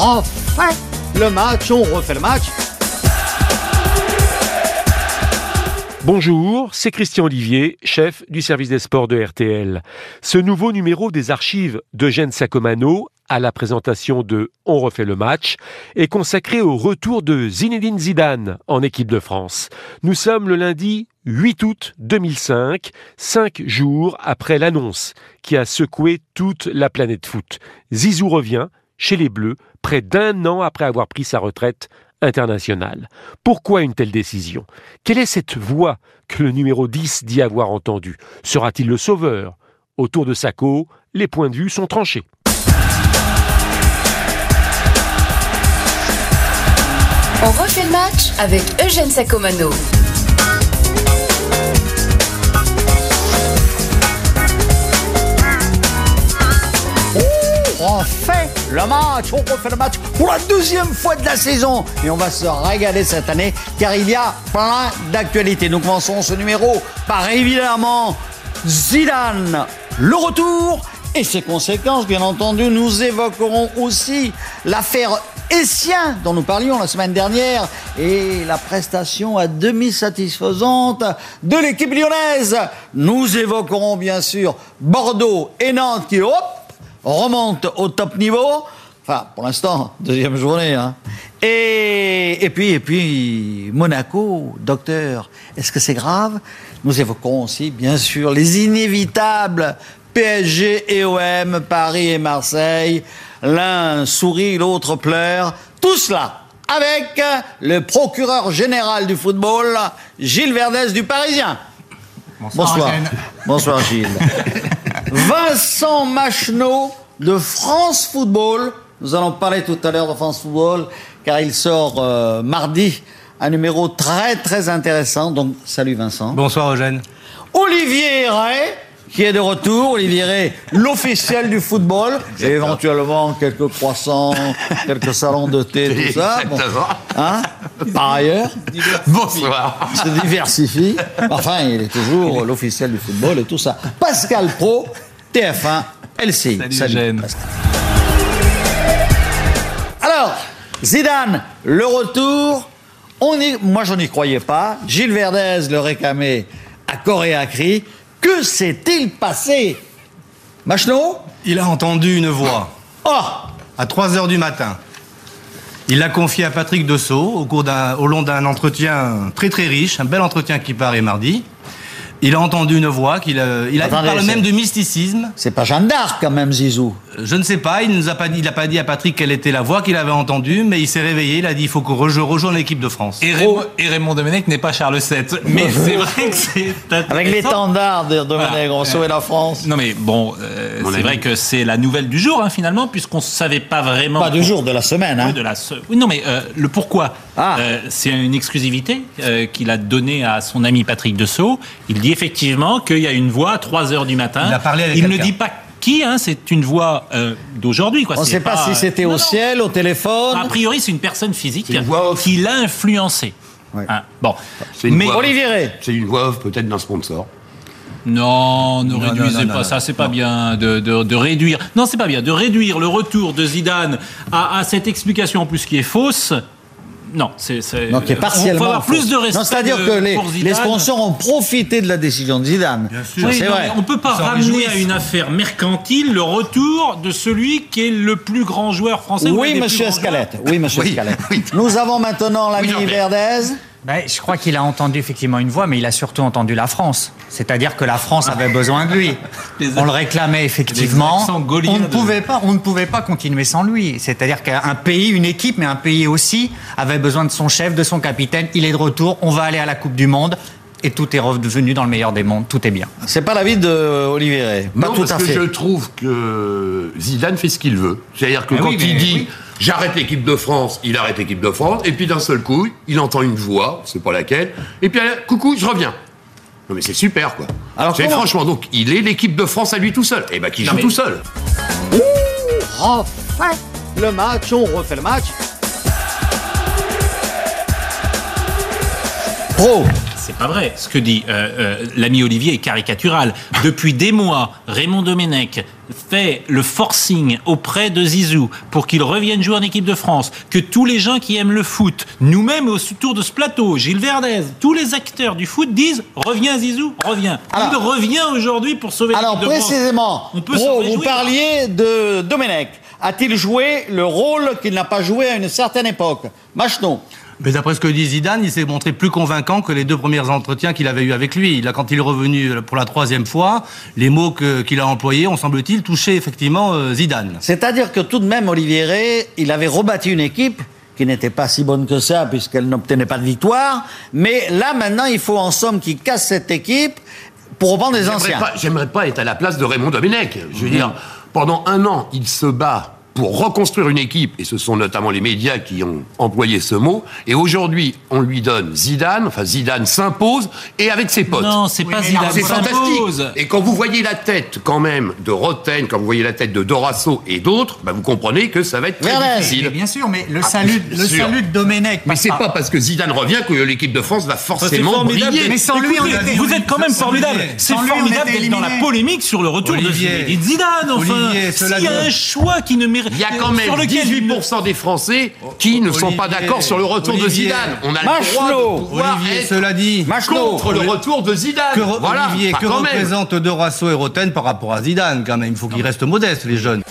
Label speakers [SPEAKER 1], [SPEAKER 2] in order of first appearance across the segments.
[SPEAKER 1] refait le match, on refait le match.
[SPEAKER 2] Bonjour, c'est Christian Olivier, chef du service des sports de RTL. Ce nouveau numéro des archives d'Eugène Sacomano à la présentation de On refait le match est consacré au retour de Zinedine Zidane en équipe de France. Nous sommes le lundi 8 août 2005, cinq jours après l'annonce qui a secoué toute la planète foot. Zizou revient chez les Bleus près d'un an après avoir pris sa retraite internationale. Pourquoi une telle décision? Quelle est cette voix que le numéro 10 dit avoir entendue? Sera-t-il le sauveur? Autour de Sacco, les points de vue sont tranchés.
[SPEAKER 3] On refait le match avec Eugène Sacomano.
[SPEAKER 1] Le match, on refait le match pour la deuxième fois de la saison. Et on va se régaler cette année car il y a plein d'actualités. Nous commençons ce numéro par évidemment Zidane, le retour et ses conséquences. Bien entendu, nous évoquerons aussi l'affaire Essien dont nous parlions la semaine dernière et la prestation à demi satisfaisante de l'équipe lyonnaise. Nous évoquerons bien sûr Bordeaux et Nantes qui, hop, remontent au top niveau. Enfin, pour l'instant, deuxième journée. Hein. Et, et puis, et puis, Monaco, docteur, est-ce que c'est grave? Nous évoquerons aussi, bien sûr, les inévitables PSG et OM, Paris et Marseille. L'un sourit, l'autre pleure. Tout cela avec le procureur général du football, Gilles Verdès du Parisien. Bonsoir. Bonsoir, Gilles. Vincent Macheneau de France Football. Nous allons parler tout à l'heure de France Football car il sort euh, mardi un numéro très très intéressant. Donc, salut Vincent.
[SPEAKER 4] Bonsoir Eugène.
[SPEAKER 1] Olivier Ray, qui est de retour. Olivier Ray, l'officiel du football. Et éventuellement quelques croissants, quelques salons de thé, tout ça. Bon. Hein Par ailleurs,
[SPEAKER 4] Bonsoir.
[SPEAKER 1] il se diversifie. Enfin, il est toujours l'officiel du football et tout ça. Pascal Pro, TF1, LCI.
[SPEAKER 4] Salut, Eugène.
[SPEAKER 1] Pascal. Alors, Zidane, le retour. On y, moi, je n'y croyais pas. Gilles Verdez le réclamait à corps et à cri. Que s'est-il passé? Machelot
[SPEAKER 4] Il a entendu une voix
[SPEAKER 1] Oh
[SPEAKER 4] à 3 heures du matin. Il l'a confié à Patrick Dessau au, cours d'un- au long d'un entretien très très riche, un bel entretien qui paraît mardi. Il a entendu une voix qu'il a, il, a, il
[SPEAKER 1] Attendez,
[SPEAKER 4] parle même de mysticisme.
[SPEAKER 1] C'est pas Jeanne d'Arc, quand même, Zizou.
[SPEAKER 4] Je ne sais pas, il nous a pas dit, il a pas dit à Patrick quelle était la voix qu'il avait entendue, mais il s'est réveillé, il a dit il faut que je rejoigne l'équipe de France.
[SPEAKER 5] Et Raymond, et Raymond Domenech n'est pas Charles VII. Mais c'est vrai que c'est
[SPEAKER 1] Avec l'étendard de Domenech, on va sauver la France.
[SPEAKER 5] Non mais bon, euh, c'est vrai que c'est la nouvelle du jour hein, finalement, puisqu'on ne savait pas vraiment...
[SPEAKER 1] Pas du jour, de la semaine, hein.
[SPEAKER 5] Oui, de la se- oui, non mais euh, le pourquoi.
[SPEAKER 1] Ah.
[SPEAKER 5] Euh, c'est une exclusivité euh, qu'il a donnée à son ami Patrick Dessau. Il dit effectivement qu'il y a une voix à 3 heures du matin.
[SPEAKER 4] Il a parlé avec
[SPEAKER 5] Il ne dit pas qui, hein, c'est une voix euh, d'aujourd'hui. quoi.
[SPEAKER 1] On ne sait pas, si c'était
[SPEAKER 5] non,
[SPEAKER 1] au
[SPEAKER 5] non.
[SPEAKER 1] ciel, au téléphone.
[SPEAKER 5] A priori, c'est une personne physique
[SPEAKER 6] une voix
[SPEAKER 5] qui l'a influencé.
[SPEAKER 1] Ouais.
[SPEAKER 5] Hein, bon,
[SPEAKER 6] C'est une
[SPEAKER 5] mais
[SPEAKER 6] voix-
[SPEAKER 1] Olivier Ray.
[SPEAKER 6] C'est une voix off peut-être d'un sponsor.
[SPEAKER 5] Non, ne
[SPEAKER 4] Non,
[SPEAKER 5] réduisez
[SPEAKER 4] non, non,
[SPEAKER 5] pas
[SPEAKER 4] non,
[SPEAKER 5] ça,
[SPEAKER 4] non.
[SPEAKER 5] c'est pas bien de, de- de réduire. Non, c'est pas bien de réduire le retour de Zidane à, à cette explication en plus qui est fausse. Non, c'est
[SPEAKER 1] Donc, est
[SPEAKER 5] on-
[SPEAKER 1] partiellement.
[SPEAKER 5] faut avoir plus de respect.
[SPEAKER 1] C'est-à-dire que les, les sponsors ont profité de la décision de Zidane.
[SPEAKER 4] Bien sûr.
[SPEAKER 5] Oui, non,
[SPEAKER 1] vrai.
[SPEAKER 5] on peut pas ramener à une affaire mercantile le retour de celui qui est le plus grand joueur français.
[SPEAKER 1] Oui, monsieur Escalette. Oui, monsieur
[SPEAKER 6] Oui,
[SPEAKER 1] Escalette.
[SPEAKER 6] oui.
[SPEAKER 1] Nous avons maintenant l'ami. Verdez.
[SPEAKER 7] Ben, je crois qu'il a entendu effectivement une voix, mais il a surtout entendu la France. C'est-à-dire que la France avait besoin de lui. On le réclamait effectivement. On ne pouvait pas, on ne pouvait pas continuer sans lui. C'est-à-dire qu'un pays, une équipe, mais un pays aussi avait besoin de son chef, de son capitaine. Il est de retour. On va aller à la Coupe du Monde. Et tout est revenu dans le meilleur des mondes. Tout est bien.
[SPEAKER 1] C'est pas l'avis de Olivier. Pas
[SPEAKER 6] non,
[SPEAKER 1] tout
[SPEAKER 6] parce
[SPEAKER 1] à
[SPEAKER 6] que
[SPEAKER 1] fait.
[SPEAKER 6] je trouve que Zidane fait ce qu'il veut. C'est-à-dire que
[SPEAKER 5] Mais
[SPEAKER 6] quand
[SPEAKER 5] oui,
[SPEAKER 6] il dit
[SPEAKER 5] oui.
[SPEAKER 6] J'arrête l'équipe de France, il arrête l'équipe de France, et puis d'un seul coup, il entend une voix, c'est pas laquelle, et puis elle, coucou, je reviens. Non mais c'est super quoi.
[SPEAKER 1] Alors, comment-
[SPEAKER 6] franchement, donc il est l'équipe de France à lui tout seul. Et ben qui joue
[SPEAKER 5] mais-
[SPEAKER 6] tout seul.
[SPEAKER 1] refait le match, on refait le match. Pro,
[SPEAKER 5] c'est pas vrai. Ce que dit euh, euh, l'ami Olivier est caricatural. Depuis des mois, Raymond Domenech fait le forcing auprès de Zizou pour qu'il revienne jouer en équipe de France, que tous les gens qui aiment le foot, nous-mêmes autour de ce plateau, Gilles Verdez, tous les acteurs du foot disent reviens Zizou, reviens.
[SPEAKER 1] Alors-
[SPEAKER 5] Il revient aujourd'hui pour sauver
[SPEAKER 1] Alors
[SPEAKER 5] l'équipe de France.
[SPEAKER 1] précisément,
[SPEAKER 5] On peut
[SPEAKER 1] vous parliez de Domenech. A-t-il joué le rôle qu'il n'a pas joué à une certaine époque? Machno.
[SPEAKER 4] Mais d'après ce que dit Zidane, il s'est montré plus convaincant que les deux premiers entretiens qu'il avait eu avec lui. Là, quand il est revenu pour la troisième fois, les mots qu'il a employés ont, semble-t-il, touché effectivement euh, Zidane.
[SPEAKER 1] C'est-à-dire que tout de même, Olivier Rey, il avait rebâti une équipe qui n'était pas si bonne que ça puisqu'elle n'obtenait pas de victoire. Mais là, maintenant, il faut en somme qu'il casse cette équipe pour reprendre les
[SPEAKER 6] J'aimerais
[SPEAKER 1] anciens.
[SPEAKER 6] pas, j'aimerais pas être à la place de Raymond Domenech. Je veux dire, pendant un an, il se bat pour reconstruire une équipe, et ce sont notamment les médias qui ont employé ce mot, et aujourd'hui, on lui donne Zidane, enfin Zidane s'impose, et avec ses potes.
[SPEAKER 5] Non, c'est pas Zidane.
[SPEAKER 6] C'est fantastique. Et quand vous voyez la tête, quand même, de Roten, quand vous voyez la tête de Dorasso et d'autres, bah, vous comprenez que ça va être très.
[SPEAKER 7] Mais
[SPEAKER 6] difficile.
[SPEAKER 7] bien sûr, mais le salut,
[SPEAKER 6] bien
[SPEAKER 7] le
[SPEAKER 6] sûr.
[SPEAKER 7] salut de Domenech.
[SPEAKER 6] Mais c'est pas parce que Zidane revient que l'équipe de France va forcément
[SPEAKER 5] formidable.
[SPEAKER 6] briller.
[SPEAKER 7] Mais sans lui, on
[SPEAKER 5] Écoutez,
[SPEAKER 7] était-
[SPEAKER 5] vous êtes quand même formidable. C'est
[SPEAKER 7] Sans lui, on
[SPEAKER 5] formidable d'être dans la polémique sur le retour
[SPEAKER 4] Olivier.
[SPEAKER 5] de Zidane. Enfin, s'il y a un choix qui ne mérite,
[SPEAKER 6] Il y a quand même
[SPEAKER 5] sur lequel il ne-
[SPEAKER 6] 18% des Français qui ne sont pas d'accord sur le retour de. Zidane. On a le droit de pouvoir
[SPEAKER 4] Olivier,
[SPEAKER 6] être
[SPEAKER 4] cela dit,
[SPEAKER 6] contre le retour de Zidane.
[SPEAKER 4] que,
[SPEAKER 6] voilà,
[SPEAKER 4] Olivier, que représentent Dorasso et Roten par rapport à Zidane quand même Il faut qu'ils restent modestes, les jeunes.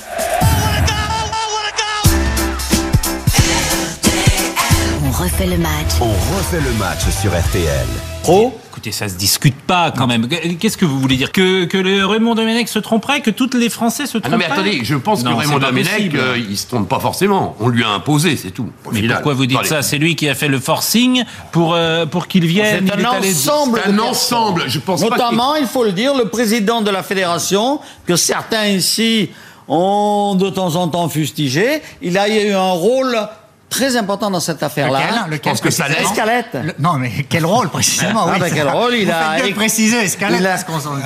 [SPEAKER 8] On refait le match.
[SPEAKER 9] On refait le match sur RTL.
[SPEAKER 1] Pro
[SPEAKER 5] Écoutez, ça se discute pas quand même. Qu'est-ce que vous voulez dire? Que, que le Raymond Domenech se tromperait Que tous les Français se
[SPEAKER 6] Ah
[SPEAKER 5] trompent
[SPEAKER 6] non mais attendez, je pense
[SPEAKER 5] Non,
[SPEAKER 6] que Raymond Domenech, euh, il se trompe pas forcément. On lui a imposé, c'est tout. Au
[SPEAKER 5] Mais
[SPEAKER 6] final.
[SPEAKER 5] pourquoi vous dites ça? C'est lui qui a fait le forcing pour, euh, pour qu'il vienne.
[SPEAKER 1] C'est un
[SPEAKER 5] allé-
[SPEAKER 1] ensemble.
[SPEAKER 6] C'est un ensemble. Je pense pas
[SPEAKER 1] Notamment, il faut le dire, le président de la fédération, que certains ici ont de temps en temps fustigé, il a eu un rôle très important dans cette affaire-là.
[SPEAKER 7] Lequel, lequel
[SPEAKER 6] pense que ça
[SPEAKER 1] Escalette.
[SPEAKER 7] Le- Non, mais quel rôle précisément
[SPEAKER 1] Ah, ben, quel
[SPEAKER 7] ça.
[SPEAKER 1] rôle, il
[SPEAKER 7] Vous
[SPEAKER 1] a écrit-
[SPEAKER 7] préciser Escalette
[SPEAKER 1] Il a,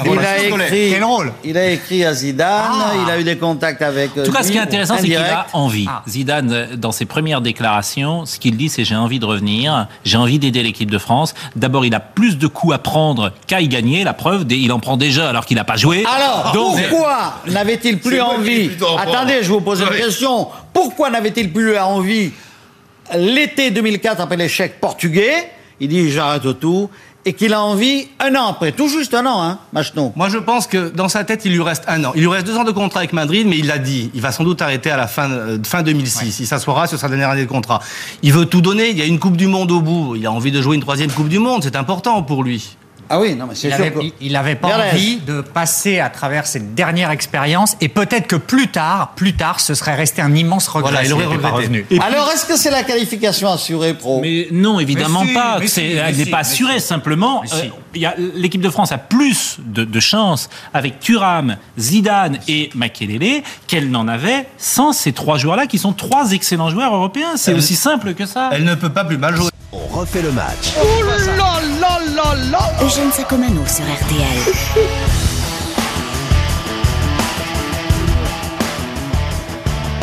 [SPEAKER 1] il a
[SPEAKER 7] je
[SPEAKER 1] écrit,
[SPEAKER 7] Quel rôle
[SPEAKER 1] il a écrit à Zidane,
[SPEAKER 7] Ah.
[SPEAKER 1] il a eu des contacts avec.
[SPEAKER 5] En tout cas, ce qui est intéressant, c'est qu'il a envie.
[SPEAKER 7] Ah.
[SPEAKER 5] Zidane, euh, dans ses premières déclarations, ce qu'il dit, c'est j'ai envie de revenir, j'ai envie d'aider l'équipe de France. D'abord, il a plus de coups à prendre qu'à y gagner. La preuve, il en prend déjà alors qu'il n'a pas joué.
[SPEAKER 1] Alors,
[SPEAKER 5] Donc,
[SPEAKER 1] pourquoi n'avait-il plus envie. Attendez, je vous pose une
[SPEAKER 6] Oui.
[SPEAKER 1] question. Pourquoi n'avait-il plus envie l'été 2004 après l'échec portugais Il dit j'arrête tout et qu'il a envie un an après, tout juste un an, hein, Machno.
[SPEAKER 4] Moi, je pense que dans sa tête, il lui reste un an. Il lui reste deux ans de contrat avec Madrid, mais il l'a dit. Il va sans doute arrêter à la fin, euh, fin 2006. Il s'assoira sur sa dernière année de contrat. Il veut tout donner. Il y a une Coupe du Monde au bout. Il a envie de jouer une troisième Coupe du Monde. C'est important pour lui.
[SPEAKER 1] Ah oui, non mais c'est sûr
[SPEAKER 7] avait, il- il avait pas envie de passer à travers cette dernière expérience et peut-être que plus tard, plus tard, ce serait resté un immense regret.
[SPEAKER 4] Voilà, il aurait regretté.
[SPEAKER 1] Alors, est-ce que c'est la qualification assurée pro?
[SPEAKER 5] Mais non, évidemment
[SPEAKER 7] Mais si,
[SPEAKER 5] pas.
[SPEAKER 7] mais
[SPEAKER 5] elle n'est pas
[SPEAKER 7] mais
[SPEAKER 5] assurée.
[SPEAKER 7] si.
[SPEAKER 5] Simplement,
[SPEAKER 7] Mais si.
[SPEAKER 5] euh, il y a- l'équipe de France a plus de, de chances avec Thuram, Zidane et Makelele qu'elle n'en avait sans ces trois joueurs-là qui sont trois excellents joueurs européens. C'est aussi simple que ça.
[SPEAKER 4] Elle ne peut pas plus mal jouer.
[SPEAKER 9] On refait le match.
[SPEAKER 8] Eugène Sacomano sur RTL.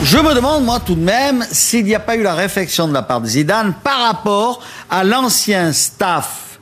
[SPEAKER 1] Je me demande, moi, tout de même, s'il n'y a pas eu la réflexion de la part de Zidane par rapport à l'ancien staff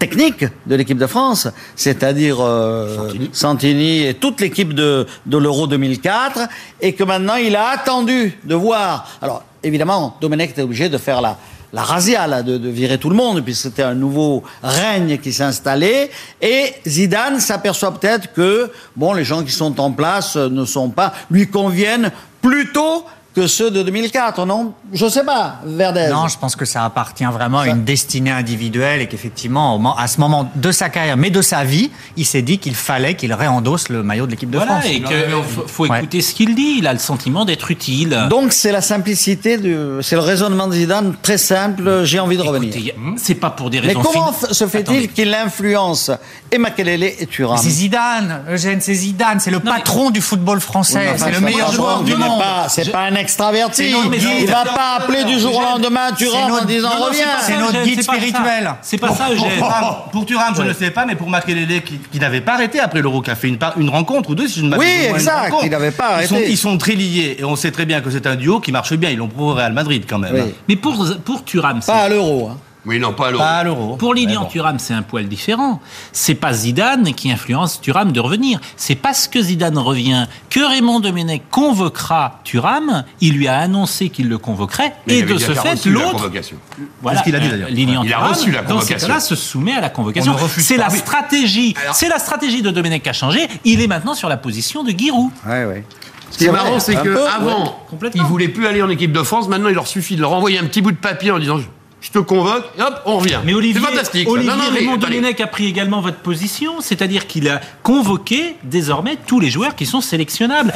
[SPEAKER 1] technique de l'équipe de France, c'est-à-dire euh, Santini. et toute l'équipe de, de l'Euro 2004, et que maintenant il a attendu de voir. Alors, évidemment, Domenech était obligé de faire la, la razzia, là, de, de virer tout le monde, puisque c'était un nouveau règne qui s'installait. Et Zidane s'aperçoit peut-être que, bon, les gens qui sont en place euh, ne sont pas, lui conviennent plutôt que ceux de 2004, non? Je sais pas, Verdez.
[SPEAKER 7] Non, je pense que ça appartient vraiment à une destinée individuelle et qu'effectivement, à ce moment de sa carrière, mais de sa vie, il s'est dit qu'il fallait qu'il réendosse le maillot de l'équipe de
[SPEAKER 5] Voilà,
[SPEAKER 7] France.
[SPEAKER 5] et qu'il faut, faut
[SPEAKER 7] Ouais.
[SPEAKER 5] écouter ce qu'il dit. Il a le sentiment d'être utile.
[SPEAKER 1] Donc c'est la simplicité, du, c'est le raisonnement de Zidane, très simple, j'ai envie de revenir.
[SPEAKER 5] A- c'est pas pour des
[SPEAKER 1] Mais
[SPEAKER 5] raisons
[SPEAKER 1] comment
[SPEAKER 5] fin-
[SPEAKER 1] f- se fait-il qu'il influence et Makelele et Thuram
[SPEAKER 7] C'est Zidane, Eugène, c'est Zidane, c'est le
[SPEAKER 5] mais-
[SPEAKER 7] patron du football français,
[SPEAKER 1] Oui, mais
[SPEAKER 7] c'est le meilleur joueur du monde.
[SPEAKER 1] C'est pas un extraverti. Il va pas appeler du jour au lendemain Thuram en disant reviens.
[SPEAKER 5] pas
[SPEAKER 7] C'est notre guide
[SPEAKER 5] pas
[SPEAKER 7] spirituel.
[SPEAKER 5] C'est pas ça, Eugène.
[SPEAKER 4] Thuram, pour Thuram, je ne sais pas, mais pour Makelele, qui, qui n'avait pas arrêté après l'Euro, qui a fait une, par- une rencontre ou deux, si je ne m'abuse.
[SPEAKER 1] Oui, exact,
[SPEAKER 4] rencontre.
[SPEAKER 1] il n'avait pas
[SPEAKER 4] Ils sont,
[SPEAKER 1] arrêté.
[SPEAKER 4] ils sont très liés, et on sait très bien que c'est un duo qui marche bien. Ils l'ont prouvé au Real Madrid, quand même.
[SPEAKER 5] Mais pour, pour Thuram, c'est-
[SPEAKER 1] Pas à l'euro. hein.
[SPEAKER 6] Oui, non, pas à l'euro.
[SPEAKER 4] Pas à l'euro.
[SPEAKER 5] Pour Lilian
[SPEAKER 4] bon.
[SPEAKER 5] Thuram, c'est un poil différent. C'est pas Zidane qui influence Thuram de revenir. C'est parce que Zidane revient que Raymond Domenech convoquera Thuram. Il lui a annoncé qu'il le convoquerait.
[SPEAKER 6] Mais
[SPEAKER 5] et de ce fait,
[SPEAKER 6] reçu la
[SPEAKER 5] l'autre
[SPEAKER 6] convocation.
[SPEAKER 5] Voilà,
[SPEAKER 4] C'est ce qu'il a dit,
[SPEAKER 5] euh,
[SPEAKER 4] d'ailleurs.
[SPEAKER 5] Lilian
[SPEAKER 6] Il a
[SPEAKER 5] Thuram,
[SPEAKER 6] reçu la
[SPEAKER 5] Dans ces
[SPEAKER 6] convocation.
[SPEAKER 5] cas-là, se soumet à la convocation. C'est la
[SPEAKER 4] Oui.
[SPEAKER 5] stratégie.
[SPEAKER 6] Alors-
[SPEAKER 5] C'est la stratégie de Domenech qui a changé. Il est maintenant sur la position de Giroud.
[SPEAKER 1] Ouais, ouais.
[SPEAKER 6] Ce qui est
[SPEAKER 1] C'est
[SPEAKER 6] marrant, c'est
[SPEAKER 1] un
[SPEAKER 6] que
[SPEAKER 1] peu,
[SPEAKER 6] avant,
[SPEAKER 5] ouais,
[SPEAKER 6] il voulait plus aller en équipe de France. Maintenant, il leur suffit de leur envoyer un petit bout de papier en disant je- te convoque, et hop, on revient.
[SPEAKER 5] Mais Olivier,
[SPEAKER 6] c'est fantastique.
[SPEAKER 5] Olivier
[SPEAKER 6] non, non, mais
[SPEAKER 5] Raymond. Domenech a pris également votre position, c'est-à-dire qu'il a convoqué désormais tous les joueurs qui sont sélectionnables.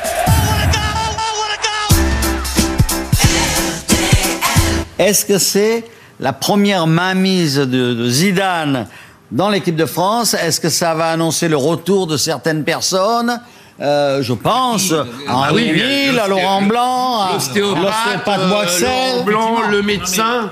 [SPEAKER 1] Est-ce que c'est la première mainmise de, de Zidane dans l'équipe de France? Est-ce que ça va annoncer le retour de certaines personnes? Euh, je pense à
[SPEAKER 6] Ah
[SPEAKER 1] Henri
[SPEAKER 6] oui,
[SPEAKER 1] Mille,
[SPEAKER 6] le-
[SPEAKER 1] à Laurent Blanc, à
[SPEAKER 6] L'ostéopathe,
[SPEAKER 1] l'ostéopathe
[SPEAKER 6] euh. Laurent Blanc, le médecin.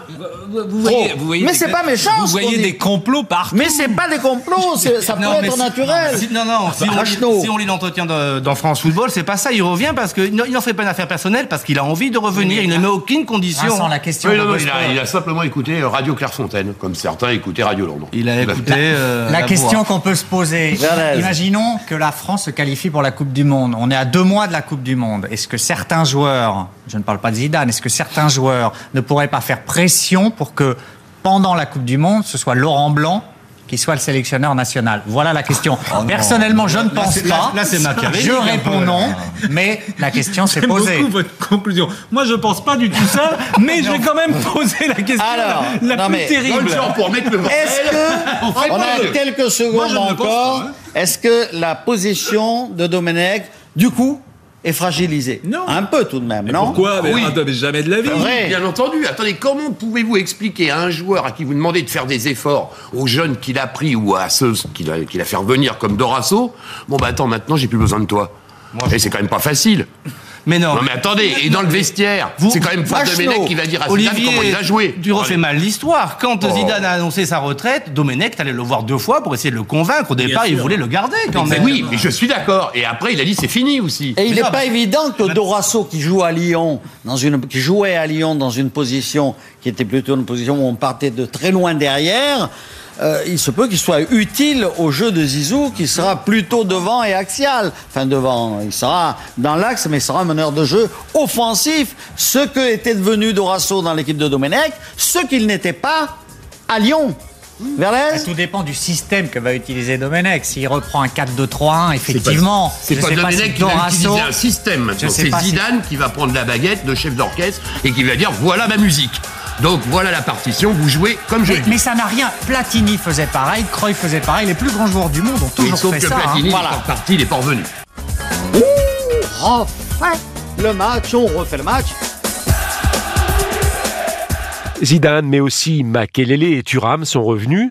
[SPEAKER 5] Vous
[SPEAKER 1] voyez- vous voyez Mais des- c'est pas méchant,
[SPEAKER 5] Vous voyez des complots partout.
[SPEAKER 1] Mais c'est pas des complots, ça peut être naturel.
[SPEAKER 4] si- non, non, si on, lit, si on lit l'entretien dans France Football, c'est pas ça. Il revient parce qu'il n'en fait pas une affaire personnelle, parce qu'il a envie de revenir. Il ne met aucune condition.
[SPEAKER 7] Vincent, la question.
[SPEAKER 6] Oui, non,
[SPEAKER 7] de
[SPEAKER 6] non,
[SPEAKER 7] Bosco-
[SPEAKER 6] il, a, il a simplement écouté Radio Clairefontaine, comme certains écoutaient Radio Londres.
[SPEAKER 4] Il a
[SPEAKER 6] à
[SPEAKER 4] écouté. euh,
[SPEAKER 7] La question qu'on peut se poser, imaginons que la France se qualifie pour la Coupe du Monde. On est à deux mois de la Coupe du Monde. Est-ce que certains joueurs, je ne parle pas de Zidane, est-ce que certains joueurs ne pourraient pas faire pression pour que pendant la Coupe du Monde, ce soit Laurent Blanc qui soit le sélectionneur national Voilà la question. Personnellement, je ne pense
[SPEAKER 4] là-
[SPEAKER 7] pas.
[SPEAKER 4] là, c'est machiavélique,
[SPEAKER 7] Je réponds non, mais la question s'est posée.
[SPEAKER 5] beaucoup votre conclusion. Moi, je pense pas du tout ça, mais je vais quand même poser la question
[SPEAKER 1] Alors,
[SPEAKER 5] la
[SPEAKER 1] non,
[SPEAKER 5] plus
[SPEAKER 1] mais-
[SPEAKER 5] terrible.
[SPEAKER 1] Est-ce que, on a quelques secondes
[SPEAKER 5] je ne le pense
[SPEAKER 1] encore,
[SPEAKER 5] pas, hein.
[SPEAKER 1] est-ce que la position de Domenech, du coup, est fragilisée
[SPEAKER 5] Non.
[SPEAKER 1] Un peu tout de même, non
[SPEAKER 2] Pourquoi mais,
[SPEAKER 6] Oui.
[SPEAKER 2] ah, mais jamais de la vie.
[SPEAKER 1] Vrai.
[SPEAKER 6] Bien entendu. Attendez, comment pouvez-vous expliquer à un joueur à qui vous demandez de faire des efforts, aux jeunes qu'il a pris ou à ceux qu'il a, qu'il a fait revenir comme Dorasso, bon bah attends, maintenant j'ai plus besoin de toi. Et c'est quand même pas facile.
[SPEAKER 4] Mais non.
[SPEAKER 6] Non mais attendez, et dans le vestiaire,
[SPEAKER 4] Vous-
[SPEAKER 6] c'est quand même pas. Domenech qui va dire à Zidane
[SPEAKER 4] Olivier,
[SPEAKER 6] comment il a joué.
[SPEAKER 4] tu refais mal l'histoire. Quand
[SPEAKER 6] Oh.
[SPEAKER 4] Zidane a annoncé sa retraite, Domenech, t'allais le voir deux fois pour essayer de le convaincre. Au départ, il voulait le garder quand
[SPEAKER 6] Mais
[SPEAKER 4] même.
[SPEAKER 6] oui, mais je suis d'accord. Et après, il a dit c'est fini aussi.
[SPEAKER 1] Et il n'est pas
[SPEAKER 4] bah-
[SPEAKER 1] évident que Dorasso, qui joue à Lyon, dans une, qui jouait à Lyon dans une position qui était plutôt une position où on partait de très loin derrière, euh, il se peut qu'il soit utile au jeu de Zizou, qui sera plutôt devant et axial. Enfin, devant, il sera dans l'axe, mais il sera un meneur de jeu offensif. Ce que était devenu Dorasso dans l'équipe de Domenech, ce qu'il n'était pas à Lyon. Verlaine
[SPEAKER 7] Tout dépend du système que va utiliser Domenech. S'il reprend un 4-2-3-1, effectivement.
[SPEAKER 6] C'est pas Domenech
[SPEAKER 7] si
[SPEAKER 6] qui va utiliser un système C'est
[SPEAKER 7] si-
[SPEAKER 6] Zidane qui va prendre la baguette de chef d'orchestre et qui va dire voilà ma musique. Donc voilà la partition, vous jouez comme je
[SPEAKER 7] Mais,
[SPEAKER 6] le dis.
[SPEAKER 7] mais ça n'a rien. Platini faisait pareil, Cruyff faisait pareil. Les plus grands joueurs du monde ont toujours
[SPEAKER 6] sauf
[SPEAKER 7] fait
[SPEAKER 6] que
[SPEAKER 7] ça. hein.
[SPEAKER 6] Platini,
[SPEAKER 1] Voilà.
[SPEAKER 6] il est parti, il est pas revenu.
[SPEAKER 1] refait le match, on refait le match.
[SPEAKER 2] Zidane, mais aussi Makelele et Thuram sont revenus.